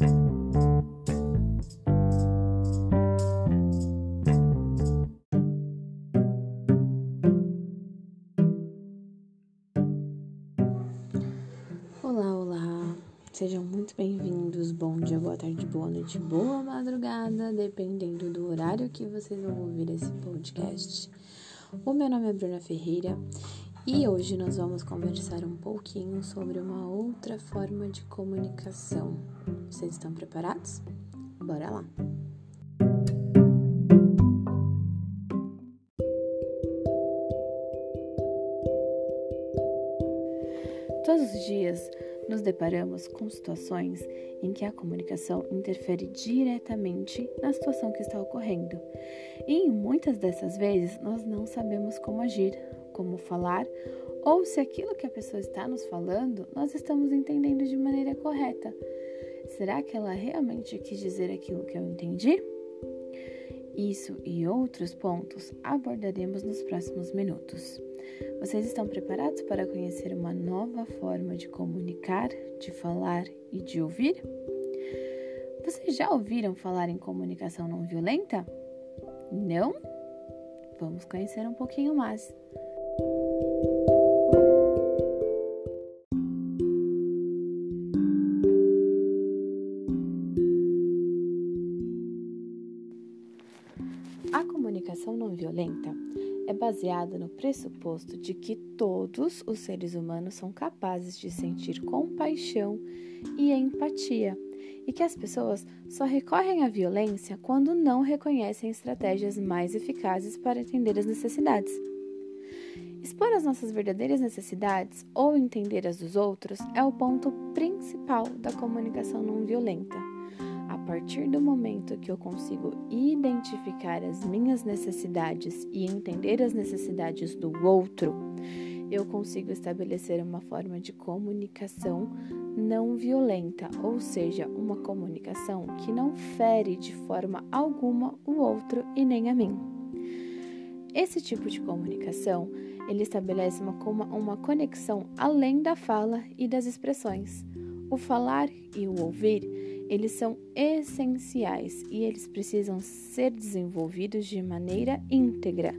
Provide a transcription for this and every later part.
Olá, olá! Sejam muito bem-vindos. Bom dia, boa tarde, boa noite, boa madrugada, dependendo do horário que vocês vão ouvir esse podcast. O meu nome é Bruna Ferreira e hoje nós vamos conversar um pouquinho sobre uma outra forma de comunicação. Vocês estão preparados? Bora lá! Todos os dias nos deparamos com situações em que a comunicação interfere diretamente na situação que está ocorrendo. E muitas dessas vezes nós não sabemos como agir, como falar, ou se aquilo que a pessoa está nos falando nós estamos entendendo de maneira correta. Será que ela realmente quis dizer aquilo que eu entendi? Isso e outros pontos abordaremos nos próximos minutos. Vocês estão preparados para conhecer uma nova forma de comunicar, de falar e de ouvir? Vocês já ouviram falar em comunicação não violenta? Não? Vamos conhecer um pouquinho mais. Baseada no pressuposto de que todos os seres humanos são capazes de sentir compaixão e empatia e que as pessoas só recorrem à violência quando não reconhecem estratégias mais eficazes para atender as necessidades. Expor as nossas verdadeiras necessidades ou entender as dos outros é o ponto principal da comunicação não violenta partir do momento que eu consigo identificar as minhas necessidades e entender as necessidades do outro, eu consigo estabelecer uma forma de comunicação não violenta, ou seja, uma comunicação que não fere de forma alguma o outro e nem a mim. Esse tipo de comunicação, ele estabelece uma, uma conexão além da fala e das expressões. O falar e o ouvir eles são essenciais e eles precisam ser desenvolvidos de maneira íntegra.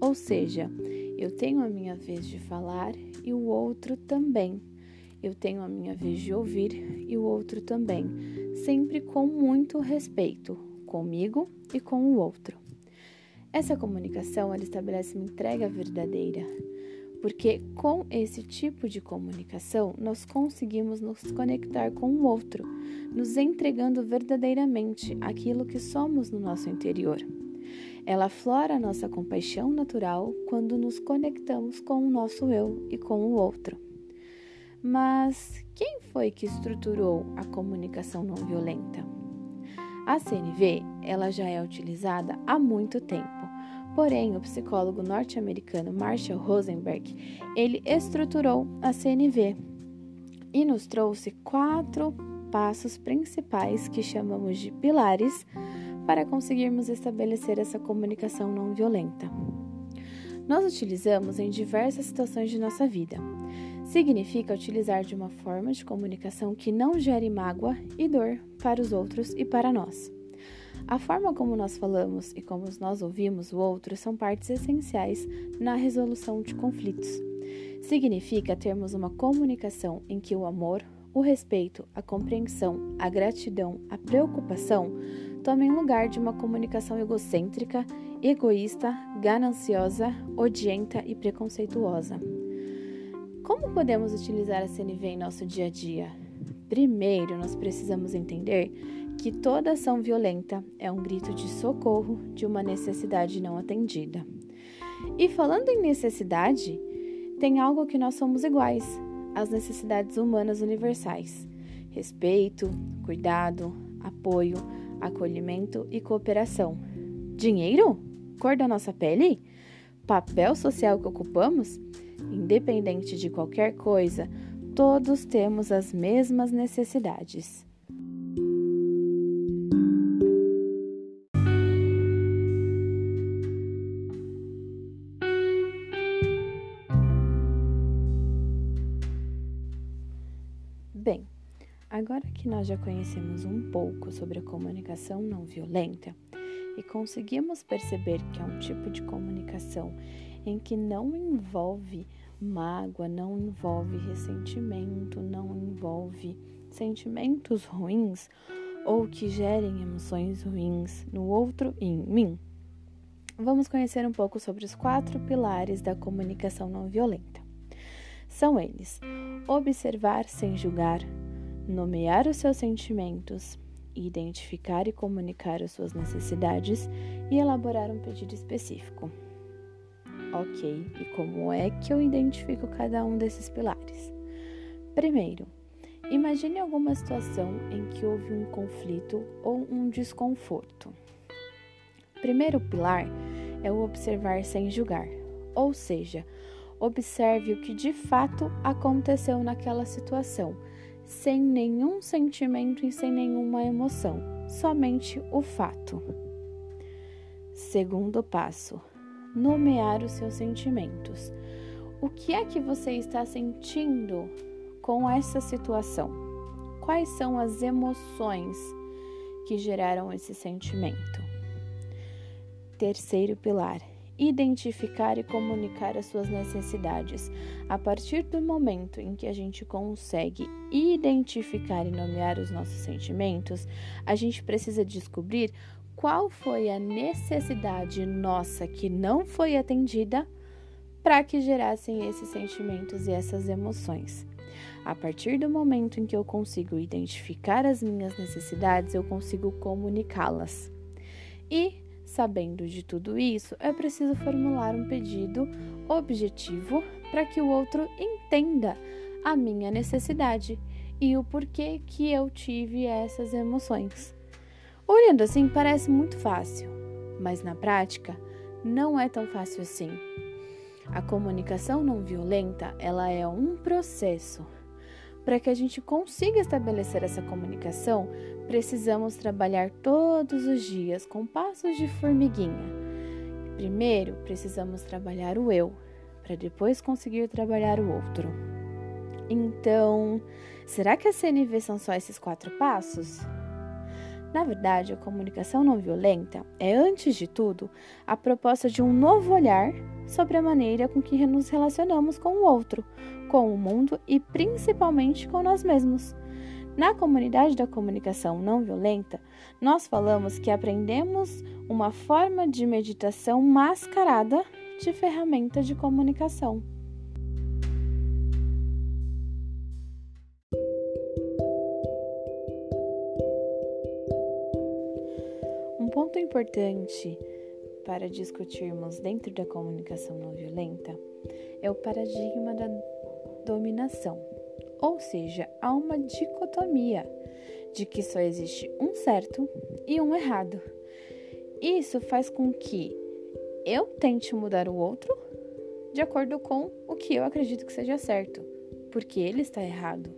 Ou seja, eu tenho a minha vez de falar e o outro também. Eu tenho a minha vez de ouvir e o outro também, sempre com muito respeito, comigo e com o outro. Essa comunicação ela estabelece uma entrega verdadeira, porque com esse tipo de comunicação nós conseguimos nos conectar com o outro, nos entregando verdadeiramente aquilo que somos no nosso interior. Ela aflora a nossa compaixão natural quando nos conectamos com o nosso eu e com o outro. Mas quem foi que estruturou a comunicação não violenta? A CNV, ela já é utilizada há muito tempo Porém, o psicólogo norte-americano Marshall Rosenberg, ele estruturou a CNV e nos trouxe quatro passos principais que chamamos de pilares para conseguirmos estabelecer essa comunicação não violenta. Nós utilizamos em diversas situações de nossa vida. Significa utilizar de uma forma de comunicação que não gere mágoa e dor para os outros e para nós. A forma como nós falamos e como nós ouvimos o outro são partes essenciais na resolução de conflitos. Significa termos uma comunicação em que o amor, o respeito, a compreensão, a gratidão, a preocupação tomem lugar de uma comunicação egocêntrica, egoísta, gananciosa, odienta e preconceituosa. Como podemos utilizar a CNV em nosso dia a dia? Primeiro, nós precisamos entender que toda ação violenta é um grito de socorro de uma necessidade não atendida. E falando em necessidade, tem algo que nós somos iguais: as necessidades humanas universais: respeito, cuidado, apoio, acolhimento e cooperação. Dinheiro? Cor da nossa pele? Papel social que ocupamos? Independente de qualquer coisa, todos temos as mesmas necessidades. Que nós já conhecemos um pouco sobre a comunicação não violenta e conseguimos perceber que é um tipo de comunicação em que não envolve mágoa, não envolve ressentimento, não envolve sentimentos ruins ou que gerem emoções ruins no outro e em mim, vamos conhecer um pouco sobre os quatro pilares da comunicação não violenta. São eles: observar sem julgar, nomear os seus sentimentos, identificar e comunicar as suas necessidades e elaborar um pedido específico. Ok, e como é que eu identifico cada um desses pilares? Primeiro, imagine alguma situação em que houve um conflito ou um desconforto. Primeiro pilar é o observar sem julgar, ou seja, observe o que de fato aconteceu naquela situação, sem nenhum sentimento e sem nenhuma emoção, somente o fato. Segundo passo: nomear os seus sentimentos. O que é que você está sentindo com essa situação? Quais são as emoções que geraram esse sentimento? Terceiro pilar: identificar e comunicar as suas necessidades. A partir do momento em que a gente consegue identificar e nomear os nossos sentimentos, a gente precisa descobrir qual foi a necessidade nossa que não foi atendida para que gerassem esses sentimentos e essas emoções. A partir do momento em que eu consigo identificar as minhas necessidades, eu consigo comunicá-las. E Sabendo de tudo isso, é preciso formular um pedido objetivo para que o outro entenda a minha necessidade e o porquê que eu tive essas emoções. Olhando assim, parece muito fácil, mas na prática não é tão fácil assim. A comunicação não violenta, ela é um processo para que a gente consiga estabelecer essa comunicação, precisamos trabalhar todos os dias com passos de formiguinha. Primeiro, precisamos trabalhar o eu, para depois conseguir trabalhar o outro. Então, será que a CNV são só esses quatro passos? Na verdade, a comunicação não violenta é, antes de tudo, a proposta de um novo olhar sobre a maneira com que nos relacionamos com o outro, com o mundo e principalmente com nós mesmos. Na comunidade da comunicação não violenta, nós falamos que aprendemos uma forma de meditação mascarada de ferramenta de comunicação. Ponto importante para discutirmos dentro da comunicação não violenta é o paradigma da dominação, ou seja, há uma dicotomia de que só existe um certo e um errado. Isso faz com que eu tente mudar o outro de acordo com o que eu acredito que seja certo, porque ele está errado.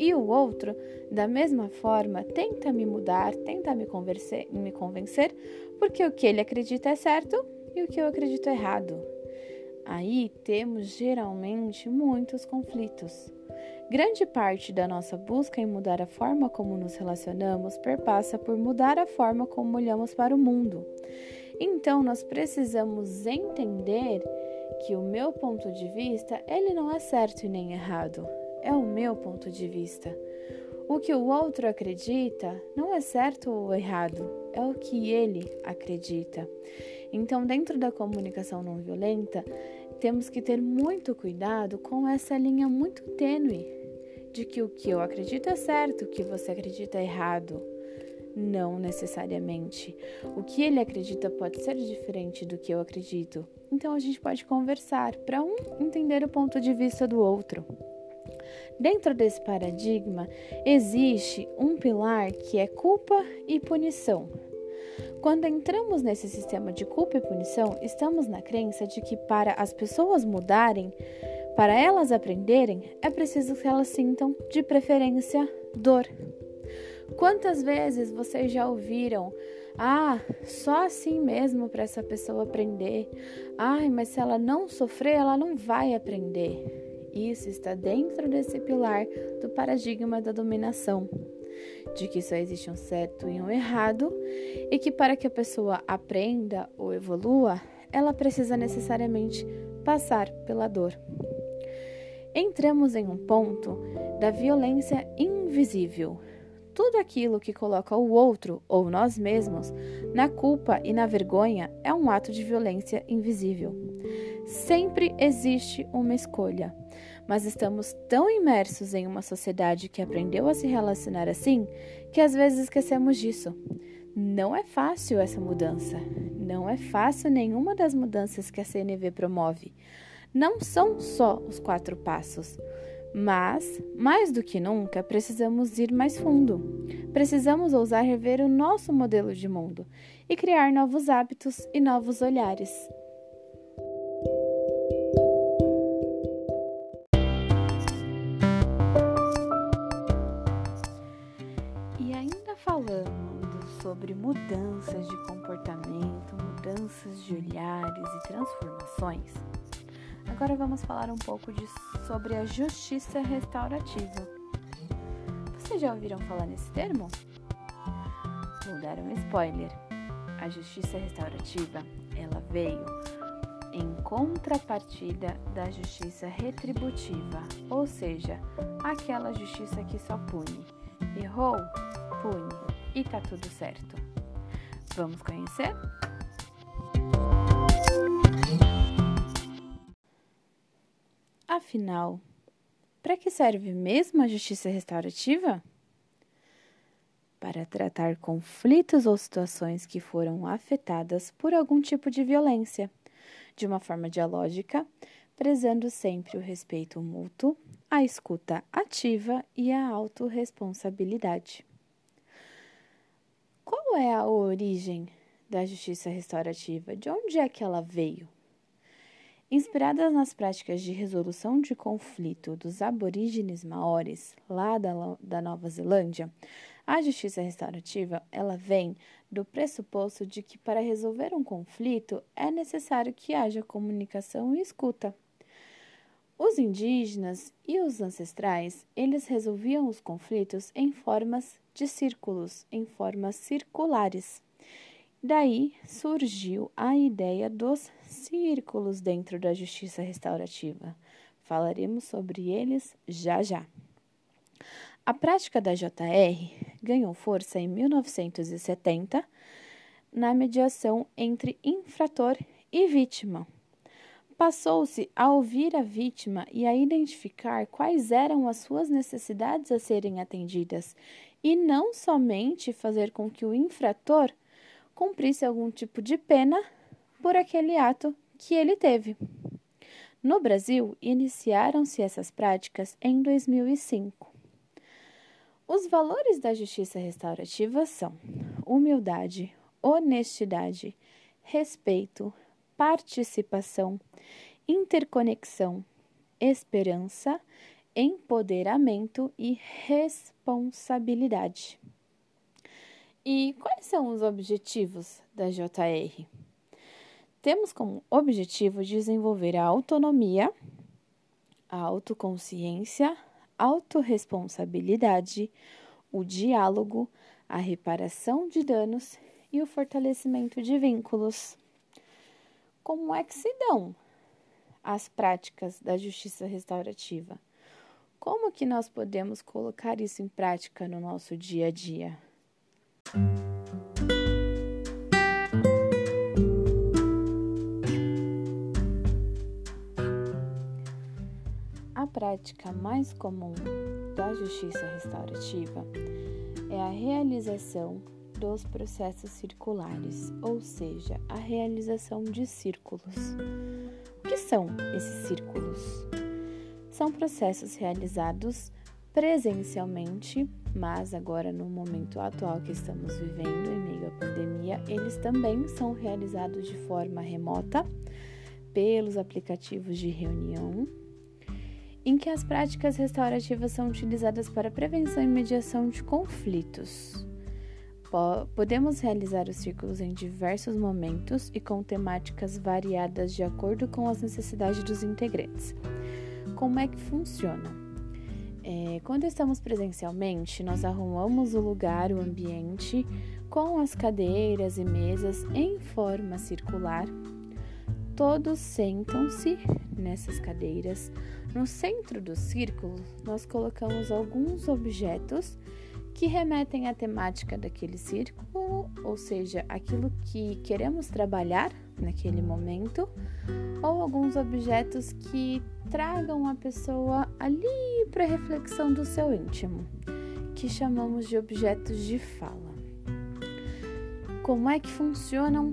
E o outro, da mesma forma, tenta me mudar, tenta me, me convencer, porque o que ele acredita é certo e o que eu acredito é errado. Aí temos geralmente muitos conflitos. Grande parte da nossa busca em mudar a forma como nos relacionamos perpassa por mudar a forma como olhamos para o mundo. Então nós precisamos entender que o meu ponto de vista, ele não é certo e nem errado é o meu ponto de vista. O que o outro acredita não é certo ou errado, é o que ele acredita. Então, dentro da comunicação não violenta, temos que ter muito cuidado com essa linha muito tênue de que o que eu acredito é certo, o que você acredita é errado. Não necessariamente. O que ele acredita pode ser diferente do que eu acredito. Então a gente pode conversar para um entender o ponto de vista do outro. Dentro desse paradigma, existe um pilar que é culpa e punição. Quando entramos nesse sistema de culpa e punição, estamos na crença de que para as pessoas mudarem, para elas aprenderem, é preciso que elas sintam, de preferência, dor. Quantas vezes vocês já ouviram: ah, só assim mesmo para essa pessoa aprender? Ai, mas se ela não sofrer, ela não vai aprender. Isso está dentro desse pilar do paradigma da dominação. de que só existe um certo e um errado, e que para que a pessoa aprenda ou evolua, ela precisa necessariamente passar pela dor. Entramos em um ponto da violência invisível. Tudo aquilo que coloca o outro ou nós mesmos na culpa e na vergonha é um ato de violência invisível. Sempre existe uma escolha, mas estamos tão imersos em uma sociedade que aprendeu a se relacionar assim que às vezes esquecemos disso. Não é fácil essa mudança. Não é fácil nenhuma das mudanças que a CNV promove. Não são só os quatro passos. Mas, mais do que nunca, precisamos ir mais fundo. Precisamos ousar rever o nosso modelo de mundo e criar novos hábitos e novos olhares. Sobre mudanças de comportamento, mudanças de olhares e transformações, agora vamos falar um pouco de, sobre a justiça restaurativa. Vocês já ouviram falar nesse termo? Vou dar um spoiler. A justiça restaurativa, ela veio em contrapartida da justiça retributiva, ou seja, aquela justiça que só pune. Errou? Pune e tá tudo certo. Vamos conhecer? Afinal, para que serve mesmo a justiça restaurativa? Para tratar conflitos ou situações que foram afetadas por algum tipo de violência, de uma forma dialógica, prezando sempre o respeito mútuo, a escuta ativa e a autorresponsabilidade. Qual é a origem da justiça restaurativa? De onde é que ela veio? Inspiradas nas práticas de resolução de conflito dos aborígenes maores, lá da, da Nova Zelândia, a justiça restaurativa ela vem do pressuposto de que para resolver um conflito é necessário que haja comunicação e escuta. Os indígenas e os ancestrais, eles resolviam os conflitos em formas de círculos, em formas circulares. Daí surgiu a ideia dos círculos dentro da justiça restaurativa. Falaremos sobre eles já já. A prática da JR ganhou força em 1970 na mediação entre infrator e vítima Passou-se a ouvir a vítima e a identificar quais eram as suas necessidades a serem atendidas, e não somente fazer com que o infrator cumprisse algum tipo de pena por aquele ato que ele teve. No Brasil, iniciaram-se essas práticas em 2005. Os valores da justiça restaurativa são humildade, honestidade, respeito, participação, interconexão, esperança, empoderamento e responsabilidade. E quais são os objetivos da JR? Temos como objetivo desenvolver a autonomia, a autoconsciência, autorresponsabilidade, o diálogo, a reparação de danos e o fortalecimento de vínculos como é que se dão as práticas da justiça restaurativa? Como que nós podemos colocar isso em prática no nosso dia a dia? A prática mais comum da justiça restaurativa é a realização dos processos circulares, ou seja, a realização de círculos. O que são esses círculos? São processos realizados presencialmente, mas agora no momento atual que estamos vivendo, em meio à pandemia, eles também são realizados de forma remota pelos aplicativos de reunião, em que as práticas restaurativas são utilizadas para prevenção e mediação de conflitos. Podemos realizar os círculos em diversos momentos e com temáticas variadas de acordo com as necessidades dos integrantes. Como é que funciona? É, quando estamos presencialmente, nós arrumamos o lugar, o ambiente, com as cadeiras e mesas em forma circular. Todos sentam-se nessas cadeiras. No centro do círculo, nós colocamos alguns objetos que remetem à temática daquele círculo, ou seja, aquilo que queremos trabalhar naquele momento, ou alguns objetos que tragam a pessoa ali para reflexão do seu íntimo, que chamamos de objetos de fala. Como é que funcionam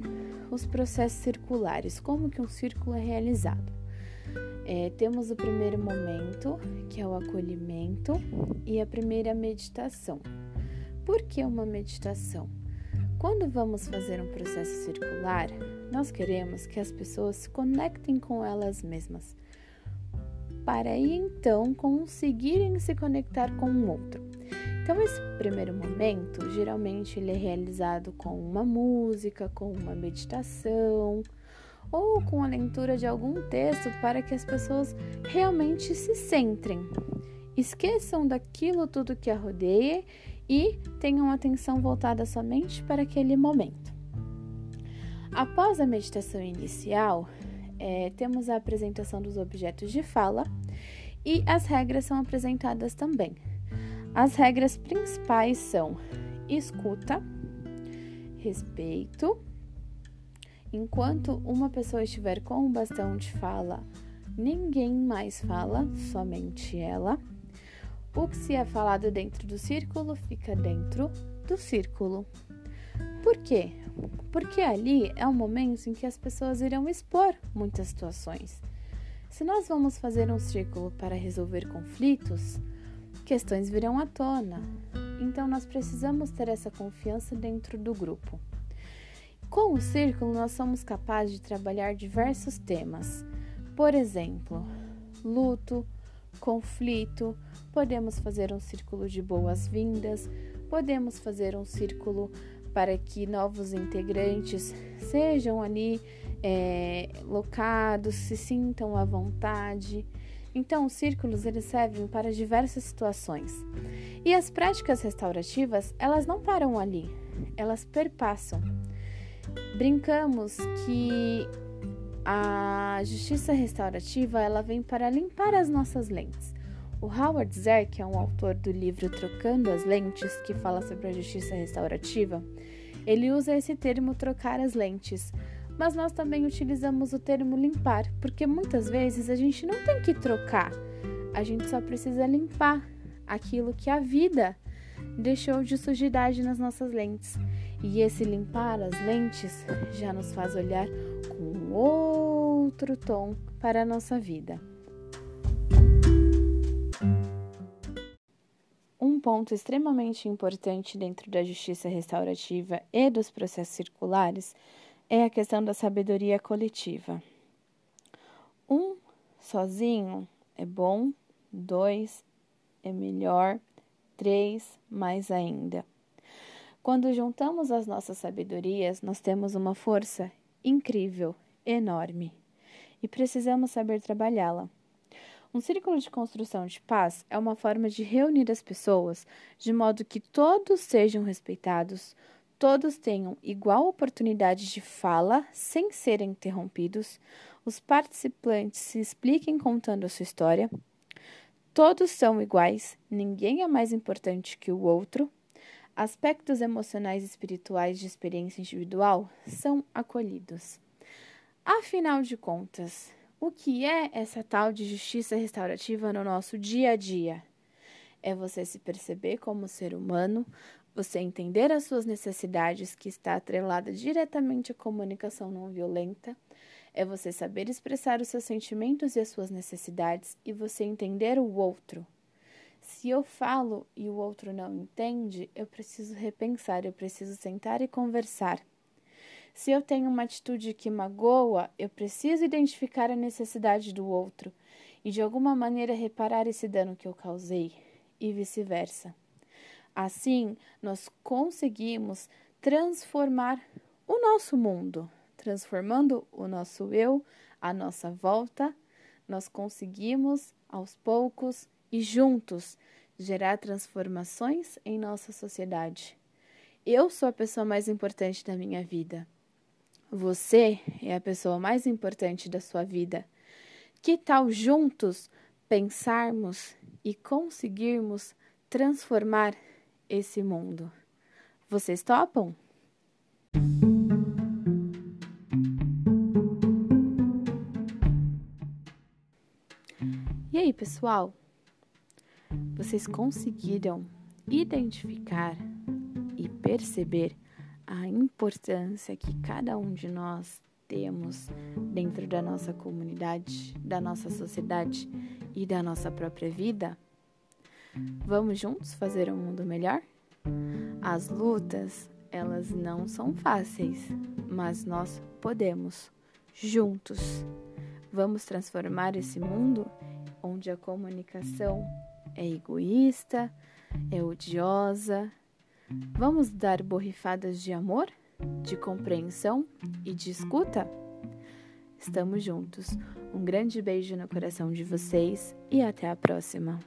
os processos circulares? Como que um círculo é realizado? É, temos o primeiro momento, que é o acolhimento, e a primeira meditação. Por que uma meditação? Quando vamos fazer um processo circular, nós queremos que as pessoas se conectem com elas mesmas, para aí então conseguirem se conectar com o outro. Então, esse primeiro momento, geralmente ele é realizado com uma música, com uma meditação, ou com a leitura de algum texto para que as pessoas realmente se centrem, esqueçam daquilo tudo que a rodeia e tenham atenção voltada somente para aquele momento. Após a meditação inicial, é, temos a apresentação dos objetos de fala e as regras são apresentadas também. As regras principais são escuta, respeito, Enquanto uma pessoa estiver com o bastão de fala, ninguém mais fala, somente ela. O que se é falado dentro do círculo fica dentro do círculo. Por quê? Porque ali é o momento em que as pessoas irão expor muitas situações. Se nós vamos fazer um círculo para resolver conflitos, questões virão à tona. Então nós precisamos ter essa confiança dentro do grupo. Com o círculo, nós somos capazes de trabalhar diversos temas. Por exemplo, luto, conflito, podemos fazer um círculo de boas-vindas, podemos fazer um círculo para que novos integrantes sejam ali é, locados, se sintam à vontade. Então, os círculos eles servem para diversas situações. E as práticas restaurativas, elas não param ali, elas perpassam. Brincamos que a justiça restaurativa ela vem para limpar as nossas lentes. O Howard Zer, que é um autor do livro Trocando as Lentes, que fala sobre a justiça restaurativa, ele usa esse termo trocar as lentes, mas nós também utilizamos o termo limpar, porque muitas vezes a gente não tem que trocar, a gente só precisa limpar aquilo que a vida deixou de sujidade nas nossas lentes. E esse limpar as lentes já nos faz olhar com outro tom para a nossa vida. Ponto extremamente importante dentro da justiça restaurativa e dos processos circulares é a questão da sabedoria coletiva. Um sozinho é bom, dois é melhor, três mais ainda. Quando juntamos as nossas sabedorias, nós temos uma força incrível, enorme, e precisamos saber trabalhá-la. Um círculo de construção de paz é uma forma de reunir as pessoas de modo que todos sejam respeitados, todos tenham igual oportunidade de fala sem serem interrompidos, os participantes se expliquem contando a sua história, todos são iguais, ninguém é mais importante que o outro aspectos emocionais e espirituais de experiência individual são acolhidos. Afinal de contas, o que é essa tal de justiça restaurativa no nosso dia a dia? É você se perceber como ser humano, você entender as suas necessidades, que está atrelada diretamente à comunicação não violenta, é você saber expressar os seus sentimentos e as suas necessidades e você entender o outro se eu falo e o outro não entende, eu preciso repensar, eu preciso sentar e conversar. Se eu tenho uma atitude que magoa, eu preciso identificar a necessidade do outro e de alguma maneira reparar esse dano que eu causei, e vice-versa. Assim, nós conseguimos transformar o nosso mundo, transformando o nosso eu, a nossa volta, nós conseguimos aos poucos e juntos gerar transformações em nossa sociedade. Eu sou a pessoa mais importante da minha vida. Você é a pessoa mais importante da sua vida. Que tal juntos pensarmos e conseguirmos transformar esse mundo? Vocês topam? E aí, pessoal? Vocês conseguiram identificar e perceber a importância que cada um de nós temos dentro da nossa comunidade, da nossa sociedade e da nossa própria vida? Vamos juntos fazer um mundo melhor? As lutas, elas não são fáceis, mas nós podemos, juntos. Vamos transformar esse mundo onde a comunicação é egoísta, é odiosa. Vamos dar borrifadas de amor, de compreensão e de escuta? Estamos juntos. Um grande beijo no coração de vocês e até a próxima.